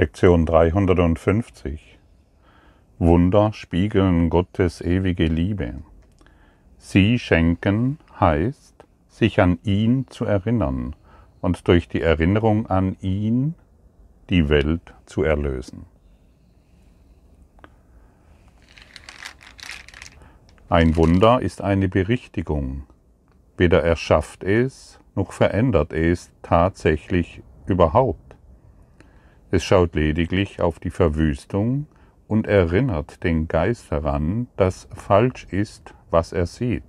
Lektion 350 Wunder spiegeln Gottes ewige Liebe. Sie schenken heißt, sich an ihn zu erinnern und durch die Erinnerung an ihn die Welt zu erlösen. Ein Wunder ist eine Berichtigung. Weder erschafft es noch verändert es tatsächlich überhaupt. Es schaut lediglich auf die Verwüstung und erinnert den Geist daran, dass falsch ist, was er sieht.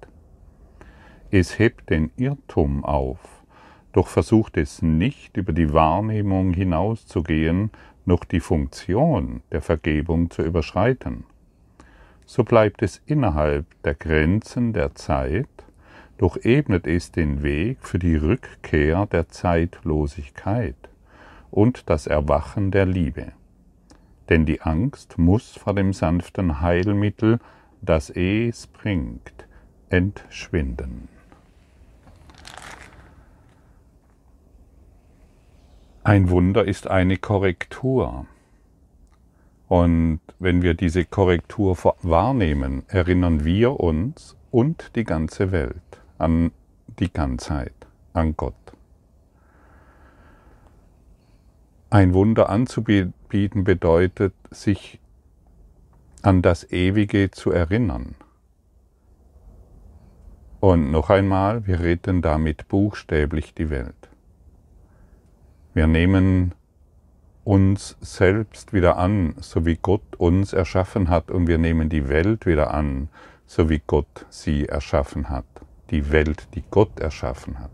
Es hebt den Irrtum auf, doch versucht es nicht über die Wahrnehmung hinauszugehen, noch die Funktion der Vergebung zu überschreiten. So bleibt es innerhalb der Grenzen der Zeit, doch ebnet es den Weg für die Rückkehr der Zeitlosigkeit und das Erwachen der Liebe. Denn die Angst muss vor dem sanften Heilmittel, das es bringt, entschwinden. Ein Wunder ist eine Korrektur. Und wenn wir diese Korrektur wahrnehmen, erinnern wir uns und die ganze Welt an die Ganzheit, an Gott. Ein Wunder anzubieten bedeutet, sich an das Ewige zu erinnern. Und noch einmal, wir retten damit buchstäblich die Welt. Wir nehmen uns selbst wieder an, so wie Gott uns erschaffen hat, und wir nehmen die Welt wieder an, so wie Gott sie erschaffen hat. Die Welt, die Gott erschaffen hat.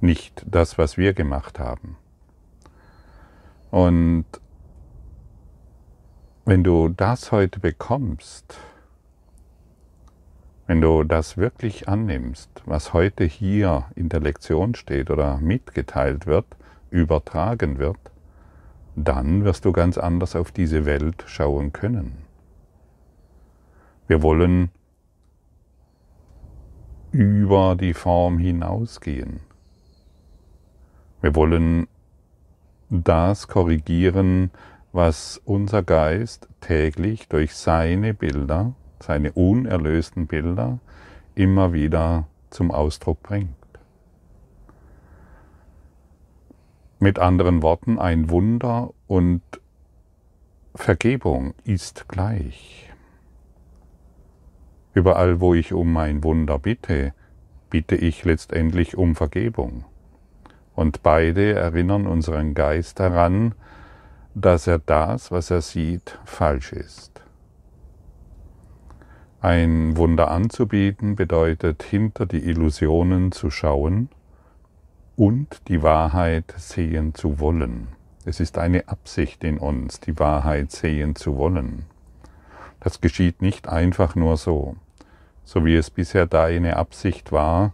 Nicht das, was wir gemacht haben. Und wenn du das heute bekommst, wenn du das wirklich annimmst, was heute hier in der Lektion steht oder mitgeteilt wird, übertragen wird, dann wirst du ganz anders auf diese Welt schauen können. Wir wollen über die Form hinausgehen. Wir wollen das korrigieren, was unser Geist täglich durch seine Bilder, seine unerlösten Bilder, immer wieder zum Ausdruck bringt. Mit anderen Worten, ein Wunder und Vergebung ist gleich. Überall, wo ich um ein Wunder bitte, bitte ich letztendlich um Vergebung. Und beide erinnern unseren Geist daran, dass er das, was er sieht, falsch ist. Ein Wunder anzubieten bedeutet, hinter die Illusionen zu schauen und die Wahrheit sehen zu wollen. Es ist eine Absicht in uns, die Wahrheit sehen zu wollen. Das geschieht nicht einfach nur so, so wie es bisher deine Absicht war,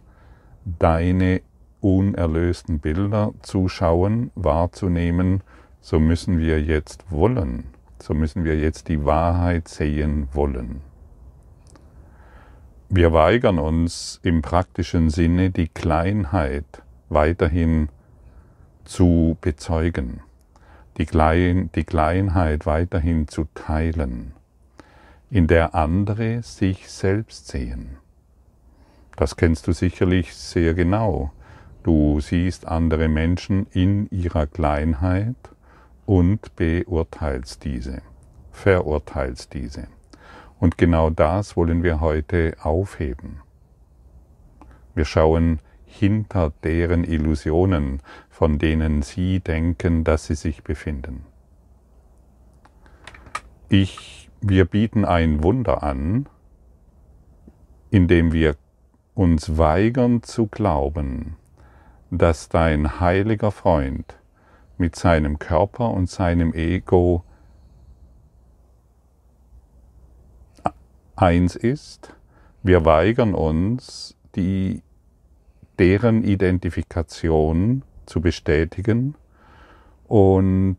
deine unerlösten Bilder zuschauen, wahrzunehmen, so müssen wir jetzt wollen, so müssen wir jetzt die Wahrheit sehen wollen. Wir weigern uns im praktischen Sinne die Kleinheit weiterhin zu bezeugen, die, Klein, die Kleinheit weiterhin zu teilen, in der andere sich selbst sehen. Das kennst du sicherlich sehr genau. Du siehst andere Menschen in ihrer Kleinheit und beurteilst diese, verurteilst diese. Und genau das wollen wir heute aufheben. Wir schauen hinter deren Illusionen, von denen sie denken, dass sie sich befinden. Ich, wir bieten ein Wunder an, indem wir uns weigern zu glauben, dass dein heiliger Freund mit seinem Körper und seinem Ego eins ist. Wir weigern uns, die, deren Identifikation zu bestätigen und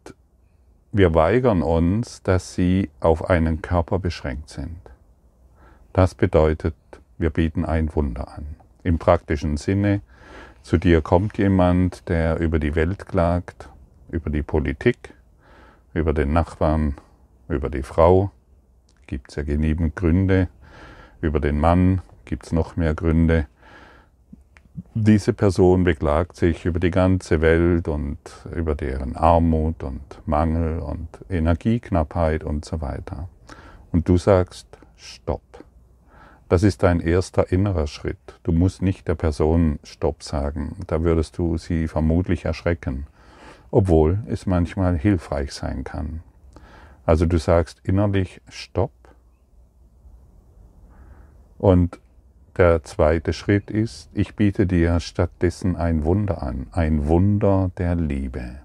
wir weigern uns, dass sie auf einen Körper beschränkt sind. Das bedeutet, wir bieten ein Wunder an. Im praktischen Sinne, zu dir kommt jemand, der über die Welt klagt, über die Politik, über den Nachbarn, über die Frau, gibt es ja genügend Gründe, über den Mann gibt es noch mehr Gründe. Diese Person beklagt sich über die ganze Welt und über deren Armut und Mangel und Energieknappheit und so weiter. Und du sagst, stopp. Das ist dein erster innerer Schritt. Du musst nicht der Person Stopp sagen. Da würdest du sie vermutlich erschrecken, obwohl es manchmal hilfreich sein kann. Also du sagst innerlich Stopp. Und der zweite Schritt ist, ich biete dir stattdessen ein Wunder an, ein Wunder der Liebe.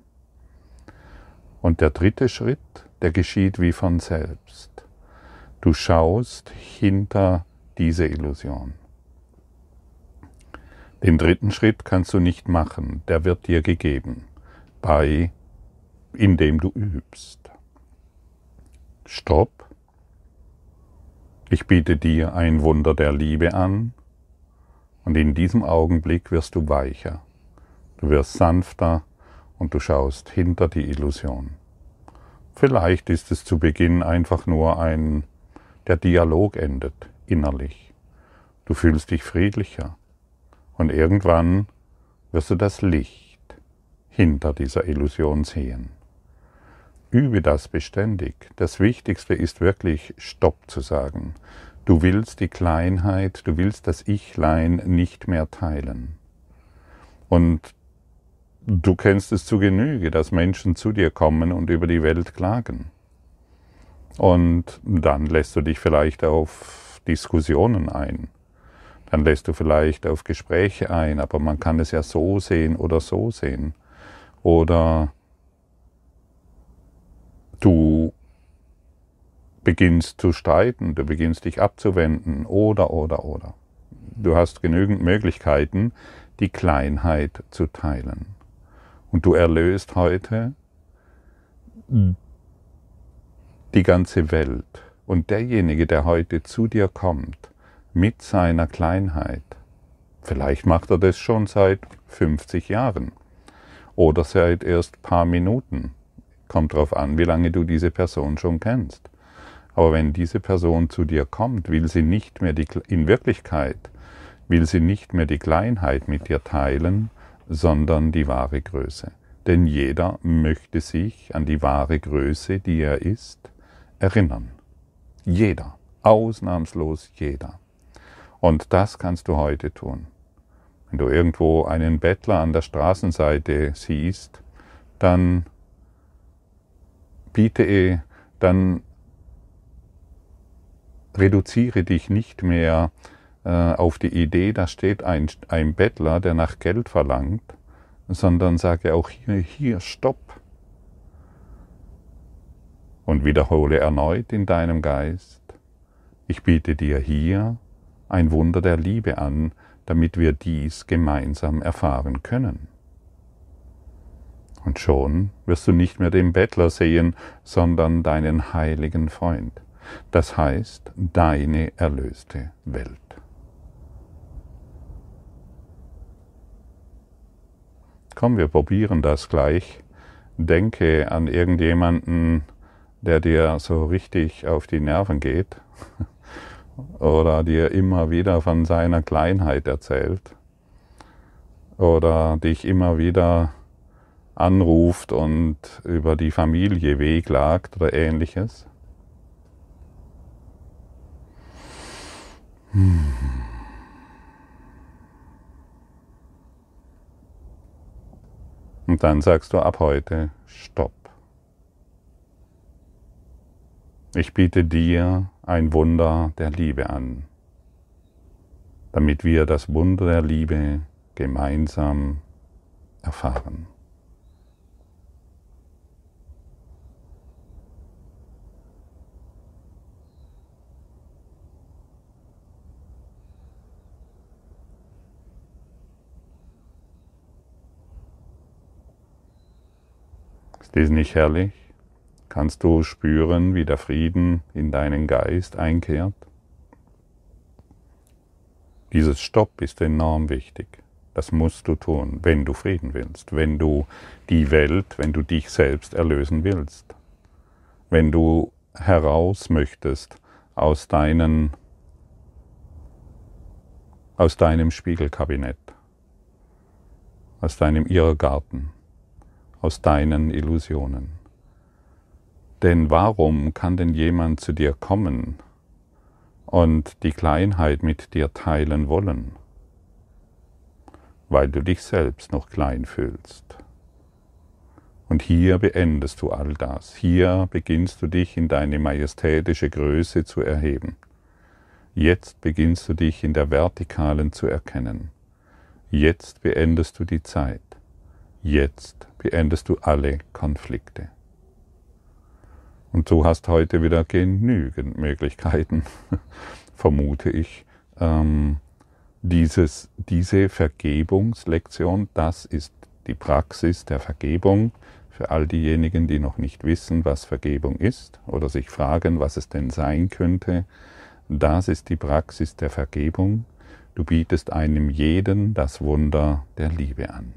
Und der dritte Schritt, der geschieht wie von selbst. Du schaust hinter diese Illusion. Den dritten Schritt kannst du nicht machen, der wird dir gegeben, bei, indem du übst. Stopp. Ich biete dir ein Wunder der Liebe an und in diesem Augenblick wirst du weicher, du wirst sanfter und du schaust hinter die Illusion. Vielleicht ist es zu Beginn einfach nur ein, der Dialog endet innerlich. Du fühlst dich friedlicher und irgendwann wirst du das Licht hinter dieser Illusion sehen. Übe das beständig. Das Wichtigste ist wirklich Stopp zu sagen. Du willst die Kleinheit, du willst das Ichlein nicht mehr teilen. Und du kennst es zu Genüge, dass Menschen zu dir kommen und über die Welt klagen. Und dann lässt du dich vielleicht auf Diskussionen ein. Dann lässt du vielleicht auf Gespräche ein, aber man kann es ja so sehen oder so sehen. Oder du beginnst zu streiten, du beginnst dich abzuwenden oder, oder, oder. Du hast genügend Möglichkeiten, die Kleinheit zu teilen. Und du erlöst heute die ganze Welt und derjenige, der heute zu dir kommt, mit seiner Kleinheit, vielleicht macht er das schon seit 50 Jahren oder seit erst paar Minuten, kommt darauf an, wie lange du diese Person schon kennst. Aber wenn diese Person zu dir kommt, will sie nicht mehr die, in Wirklichkeit, will sie nicht mehr die Kleinheit mit dir teilen, sondern die wahre Größe. Denn jeder möchte sich an die wahre Größe, die er ist, erinnern. Jeder, ausnahmslos jeder. Und das kannst du heute tun. Wenn du irgendwo einen Bettler an der Straßenseite siehst, dann biete, dann reduziere dich nicht mehr äh, auf die Idee, da steht ein, ein Bettler, der nach Geld verlangt, sondern sage auch hier, hier, stopp und wiederhole erneut in deinem Geist, ich biete dir hier ein Wunder der Liebe an, damit wir dies gemeinsam erfahren können. Und schon wirst du nicht mehr den Bettler sehen, sondern deinen heiligen Freund, das heißt deine erlöste Welt. Komm, wir probieren das gleich. Denke an irgendjemanden, der dir so richtig auf die Nerven geht oder dir immer wieder von seiner Kleinheit erzählt oder dich immer wieder anruft und über die Familie wehklagt oder ähnliches. Und dann sagst du ab heute Stopp. Ich biete dir ein Wunder der Liebe an, damit wir das Wunder der Liebe gemeinsam erfahren. Ist dies nicht herrlich? Kannst du spüren, wie der Frieden in deinen Geist einkehrt? Dieses Stopp ist enorm wichtig. Das musst du tun, wenn du Frieden willst, wenn du die Welt, wenn du dich selbst erlösen willst, wenn du heraus möchtest aus, deinen, aus deinem Spiegelkabinett, aus deinem Irrgarten, aus deinen Illusionen. Denn warum kann denn jemand zu dir kommen und die Kleinheit mit dir teilen wollen? Weil du dich selbst noch klein fühlst. Und hier beendest du all das. Hier beginnst du dich in deine majestätische Größe zu erheben. Jetzt beginnst du dich in der Vertikalen zu erkennen. Jetzt beendest du die Zeit. Jetzt beendest du alle Konflikte. Und du hast heute wieder genügend Möglichkeiten, vermute ich, ähm, dieses, diese Vergebungslektion, das ist die Praxis der Vergebung, für all diejenigen, die noch nicht wissen, was Vergebung ist oder sich fragen, was es denn sein könnte, das ist die Praxis der Vergebung. Du bietest einem jeden das Wunder der Liebe an.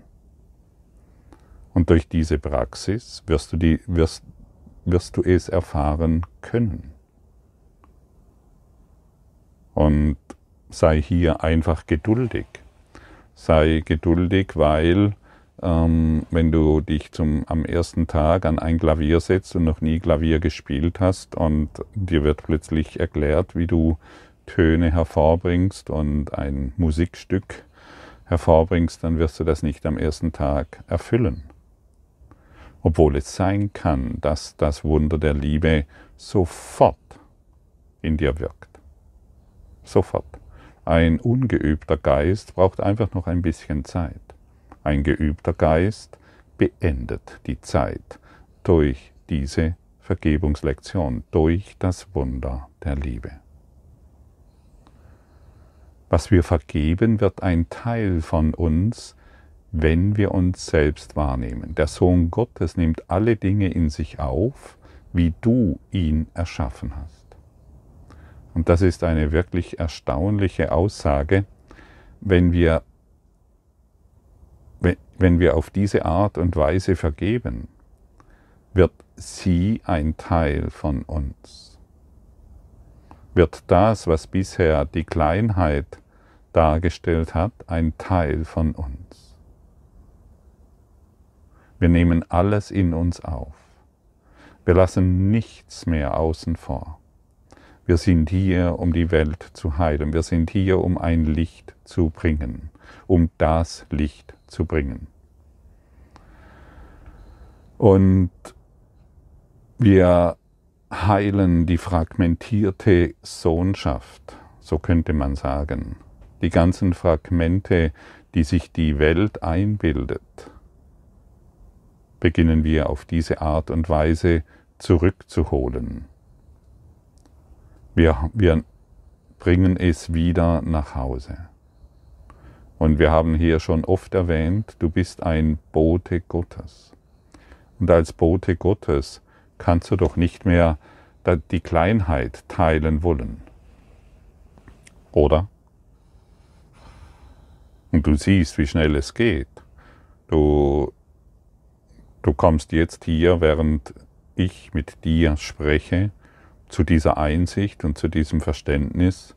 Und durch diese Praxis wirst du, die, wirst, wirst du es erfahren können. Und sei hier einfach geduldig. Sei geduldig, weil ähm, wenn du dich zum, am ersten Tag an ein Klavier setzt und noch nie Klavier gespielt hast und dir wird plötzlich erklärt, wie du Töne hervorbringst und ein Musikstück hervorbringst, dann wirst du das nicht am ersten Tag erfüllen. Obwohl es sein kann, dass das Wunder der Liebe sofort in dir wirkt. Sofort. Ein ungeübter Geist braucht einfach noch ein bisschen Zeit. Ein geübter Geist beendet die Zeit durch diese Vergebungslektion, durch das Wunder der Liebe. Was wir vergeben, wird ein Teil von uns, wenn wir uns selbst wahrnehmen. Der Sohn Gottes nimmt alle Dinge in sich auf, wie du ihn erschaffen hast. Und das ist eine wirklich erstaunliche Aussage, wenn wir wenn wir auf diese Art und Weise vergeben, wird sie ein Teil von uns. Wird das, was bisher die Kleinheit dargestellt hat, ein Teil von uns. Wir nehmen alles in uns auf. Wir lassen nichts mehr außen vor. Wir sind hier, um die Welt zu heilen. Wir sind hier, um ein Licht zu bringen, um das Licht zu bringen. Und wir heilen die fragmentierte Sohnschaft, so könnte man sagen. Die ganzen Fragmente, die sich die Welt einbildet, beginnen wir auf diese Art und Weise zurückzuholen. Wir, wir bringen es wieder nach Hause. Und wir haben hier schon oft erwähnt, du bist ein Bote Gottes. Und als Bote Gottes kannst du doch nicht mehr die Kleinheit teilen wollen. Oder? Und du siehst, wie schnell es geht. Du, du kommst jetzt hier, während ich mit dir spreche, zu dieser Einsicht und zu diesem Verständnis.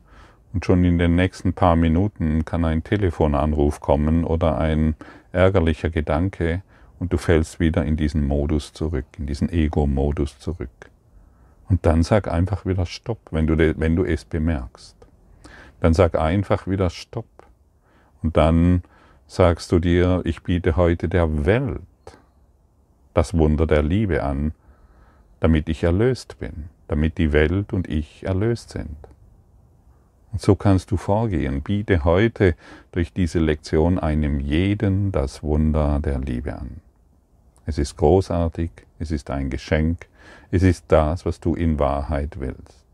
Und schon in den nächsten paar Minuten kann ein Telefonanruf kommen oder ein ärgerlicher Gedanke und du fällst wieder in diesen Modus zurück, in diesen Ego-Modus zurück. Und dann sag einfach wieder Stopp, wenn du, wenn du es bemerkst. Dann sag einfach wieder Stopp. Und dann sagst du dir, ich biete heute der Welt das Wunder der Liebe an, damit ich erlöst bin, damit die Welt und ich erlöst sind. Und so kannst du vorgehen. Biete heute durch diese Lektion einem jeden das Wunder der Liebe an. Es ist großartig, es ist ein Geschenk, es ist das, was du in Wahrheit willst.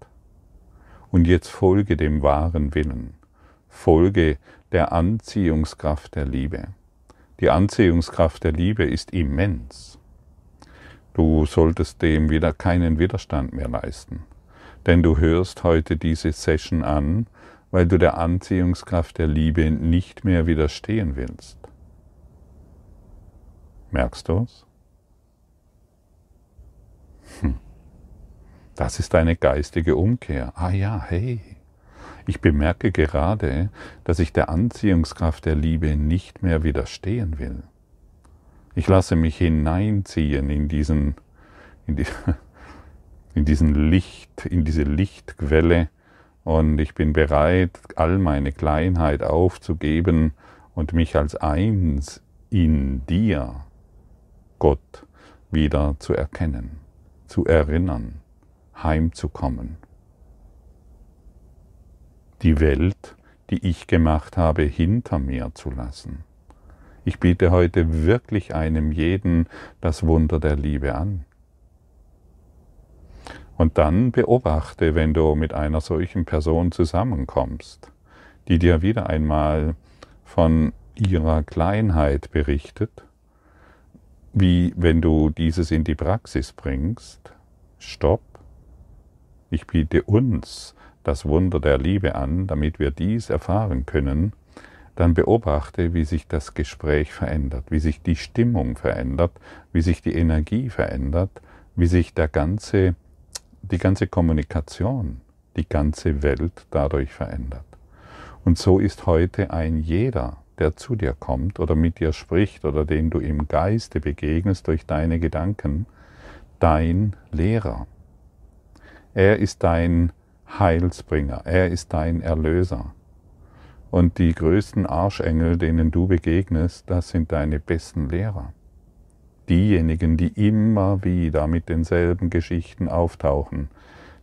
Und jetzt folge dem wahren Willen, folge der Anziehungskraft der Liebe. Die Anziehungskraft der Liebe ist immens. Du solltest dem wieder keinen Widerstand mehr leisten, denn du hörst heute diese Session an weil du der Anziehungskraft der Liebe nicht mehr widerstehen willst. Merkst du es? Hm. Das ist eine geistige Umkehr. Ah ja, hey. Ich bemerke gerade, dass ich der Anziehungskraft der Liebe nicht mehr widerstehen will. Ich lasse mich hineinziehen in diesen, in, die, in diesen Licht, in diese Lichtquelle und ich bin bereit, all meine Kleinheit aufzugeben und mich als eins in dir, Gott, wieder zu erkennen, zu erinnern, heimzukommen. Die Welt, die ich gemacht habe, hinter mir zu lassen. Ich biete heute wirklich einem jeden das Wunder der Liebe an. Und dann beobachte, wenn du mit einer solchen Person zusammenkommst, die dir wieder einmal von ihrer Kleinheit berichtet, wie wenn du dieses in die Praxis bringst, stopp, ich biete uns das Wunder der Liebe an, damit wir dies erfahren können, dann beobachte, wie sich das Gespräch verändert, wie sich die Stimmung verändert, wie sich die Energie verändert, wie sich der ganze, die ganze Kommunikation, die ganze Welt dadurch verändert. Und so ist heute ein jeder, der zu dir kommt oder mit dir spricht oder den du im Geiste begegnest durch deine Gedanken, dein Lehrer. Er ist dein Heilsbringer, er ist dein Erlöser. Und die größten Arschengel, denen du begegnest, das sind deine besten Lehrer. Diejenigen, die immer wieder mit denselben Geschichten auftauchen,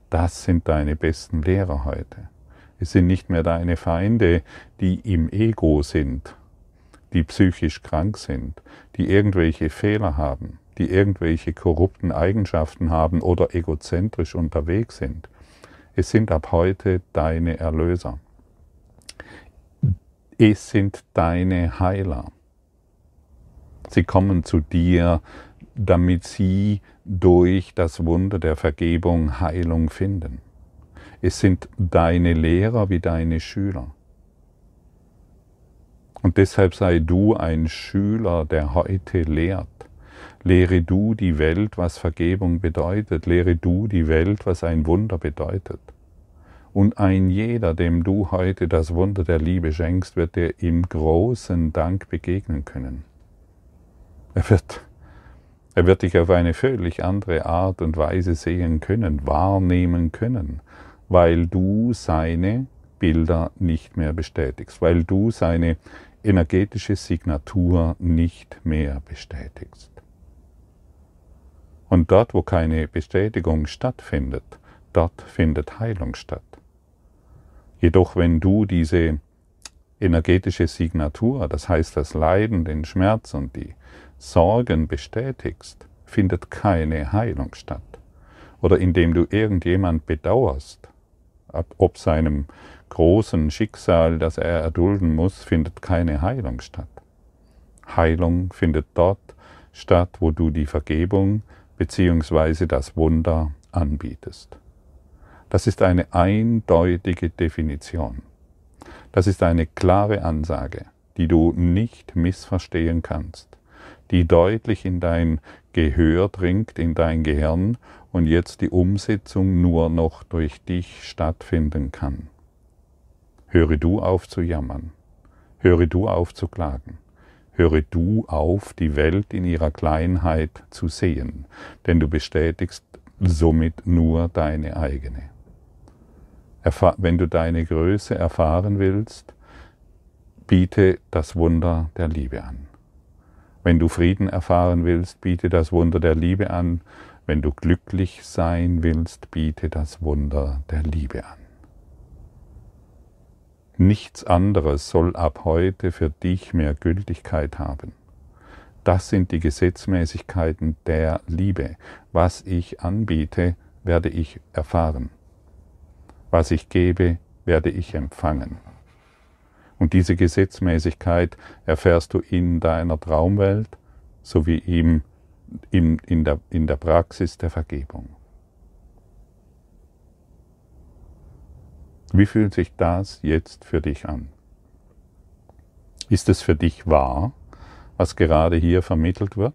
das sind deine besten Lehrer heute. Es sind nicht mehr deine Feinde, die im Ego sind, die psychisch krank sind, die irgendwelche Fehler haben, die irgendwelche korrupten Eigenschaften haben oder egozentrisch unterwegs sind. Es sind ab heute deine Erlöser es sind deine Heiler. Sie kommen zu dir, damit sie durch das Wunder der Vergebung Heilung finden. Es sind deine Lehrer wie deine Schüler. Und deshalb sei du ein Schüler, der heute lehrt. Lehre du die Welt, was Vergebung bedeutet. Lehre du die Welt, was ein Wunder bedeutet. Und ein jeder, dem du heute das Wunder der Liebe schenkst, wird dir im großen Dank begegnen können. Er wird, er wird dich auf eine völlig andere Art und Weise sehen können, wahrnehmen können, weil du seine Bilder nicht mehr bestätigst, weil du seine energetische Signatur nicht mehr bestätigst. Und dort, wo keine Bestätigung stattfindet, dort findet Heilung statt. Jedoch wenn du diese energetische Signatur, das heißt das Leiden, den Schmerz und die Sorgen bestätigst, findet keine Heilung statt. Oder indem du irgendjemand bedauerst, ob seinem großen Schicksal, das er erdulden muss, findet keine Heilung statt. Heilung findet dort statt, wo du die Vergebung bzw. das Wunder anbietest. Das ist eine eindeutige Definition. Das ist eine klare Ansage, die du nicht missverstehen kannst, die deutlich in dein Gehör dringt, in dein Gehirn und jetzt die Umsetzung nur noch durch dich stattfinden kann. Höre du auf zu jammern. Höre du auf zu klagen. Höre du auf, die Welt in ihrer Kleinheit zu sehen, denn du bestätigst somit nur deine eigene. Wenn du deine Größe erfahren willst, biete das Wunder der Liebe an. Wenn du Frieden erfahren willst, biete das Wunder der Liebe an. Wenn du glücklich sein willst, biete das Wunder der Liebe an. Nichts anderes soll ab heute für dich mehr Gültigkeit haben. Das sind die Gesetzmäßigkeiten der Liebe. Was ich anbiete, werde ich erfahren. Was ich gebe, werde ich empfangen. Und diese Gesetzmäßigkeit erfährst du in deiner Traumwelt sowie im, in, in, der, in der Praxis der Vergebung. Wie fühlt sich das jetzt für dich an? Ist es für dich wahr, was gerade hier vermittelt wird?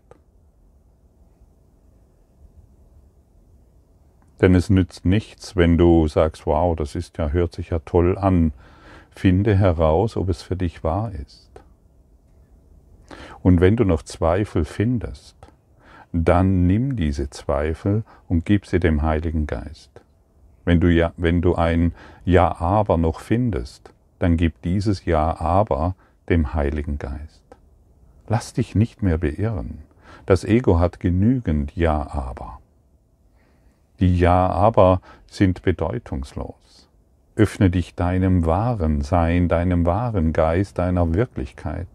Denn es nützt nichts, wenn du sagst, wow, das ist ja, hört sich ja toll an. Finde heraus, ob es für dich wahr ist. Und wenn du noch Zweifel findest, dann nimm diese Zweifel und gib sie dem Heiligen Geist. Wenn du, ja, wenn du ein Ja aber noch findest, dann gib dieses Ja aber dem Heiligen Geist. Lass dich nicht mehr beirren. Das Ego hat genügend Ja aber. Die Ja aber sind bedeutungslos. Öffne dich deinem wahren Sein, deinem wahren Geist, deiner Wirklichkeit.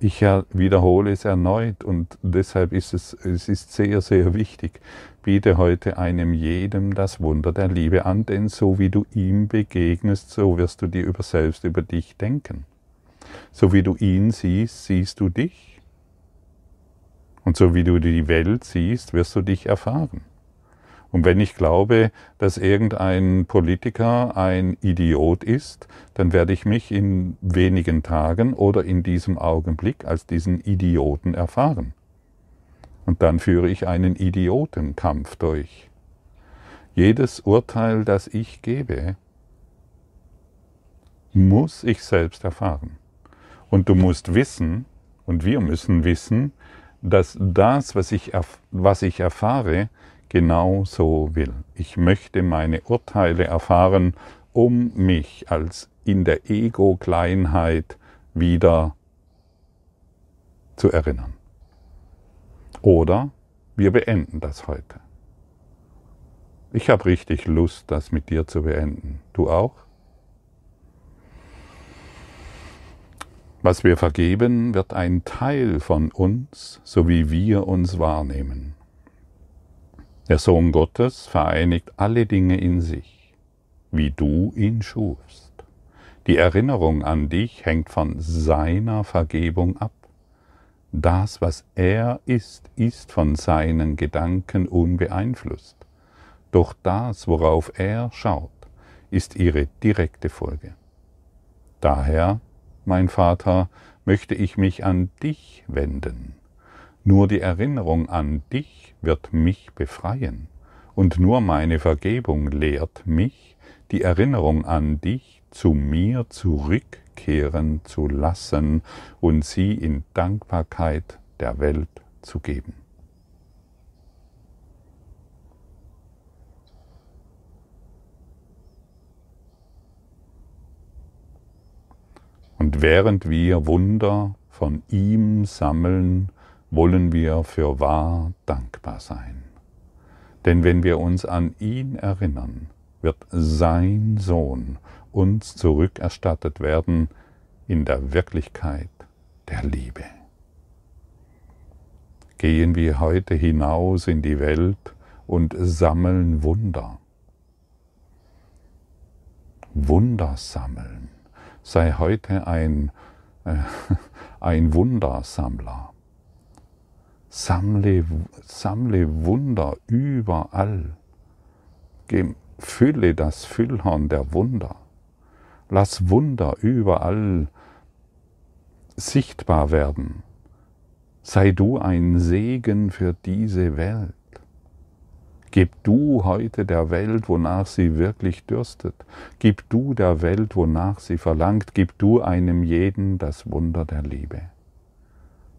Ich wiederhole es erneut und deshalb ist es, es ist sehr, sehr wichtig. Biete heute einem jedem das Wunder der Liebe an, denn so wie du ihm begegnest, so wirst du dir über selbst über dich denken. So wie du ihn siehst, siehst du dich. Und so wie du die Welt siehst, wirst du dich erfahren. Und wenn ich glaube, dass irgendein Politiker ein Idiot ist, dann werde ich mich in wenigen Tagen oder in diesem Augenblick als diesen Idioten erfahren. Und dann führe ich einen Idiotenkampf durch. Jedes Urteil, das ich gebe, muss ich selbst erfahren. Und du musst wissen, und wir müssen wissen, dass das, was ich, was ich erfahre, genau so will. Ich möchte meine Urteile erfahren, um mich als in der Ego-Kleinheit wieder zu erinnern. Oder wir beenden das heute. Ich habe richtig Lust, das mit dir zu beenden. Du auch? Was wir vergeben, wird ein Teil von uns, so wie wir uns wahrnehmen. Der Sohn Gottes vereinigt alle Dinge in sich, wie du ihn schufst. Die Erinnerung an dich hängt von seiner Vergebung ab. Das, was er ist, ist von seinen Gedanken unbeeinflusst. Doch das, worauf er schaut, ist ihre direkte Folge. Daher, mein Vater, möchte ich mich an dich wenden nur die Erinnerung an dich wird mich befreien, und nur meine Vergebung lehrt mich, die Erinnerung an dich zu mir zurückkehren zu lassen und sie in Dankbarkeit der Welt zu geben. Und während wir Wunder von ihm sammeln, wollen wir für wahr dankbar sein. Denn wenn wir uns an ihn erinnern, wird sein Sohn uns zurückerstattet werden in der Wirklichkeit der Liebe. Gehen wir heute hinaus in die Welt und sammeln Wunder. Wunder sammeln. Sei heute ein, äh, ein Wundersammler. Sammle, sammle Wunder überall. Fülle das Füllhorn der Wunder. Lass Wunder überall sichtbar werden. Sei du ein Segen für diese Welt. Gib du heute der Welt, wonach sie wirklich dürstet. Gib du der Welt, wonach sie verlangt. Gib du einem jeden das Wunder der Liebe.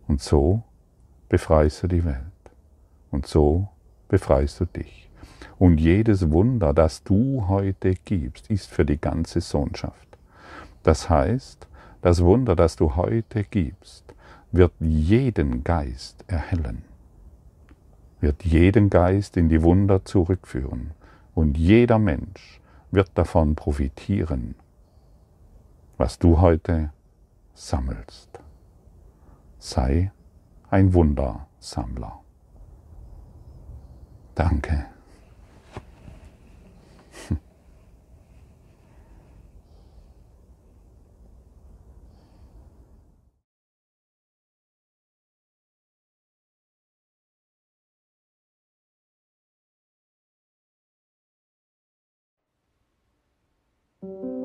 Und so befreist du die Welt. Und so befreist du dich. Und jedes Wunder, das du heute gibst, ist für die ganze Sohnschaft. Das heißt, das Wunder, das du heute gibst, wird jeden Geist erhellen, wird jeden Geist in die Wunder zurückführen und jeder Mensch wird davon profitieren, was du heute sammelst. Sei ein Wundersammler. Danke.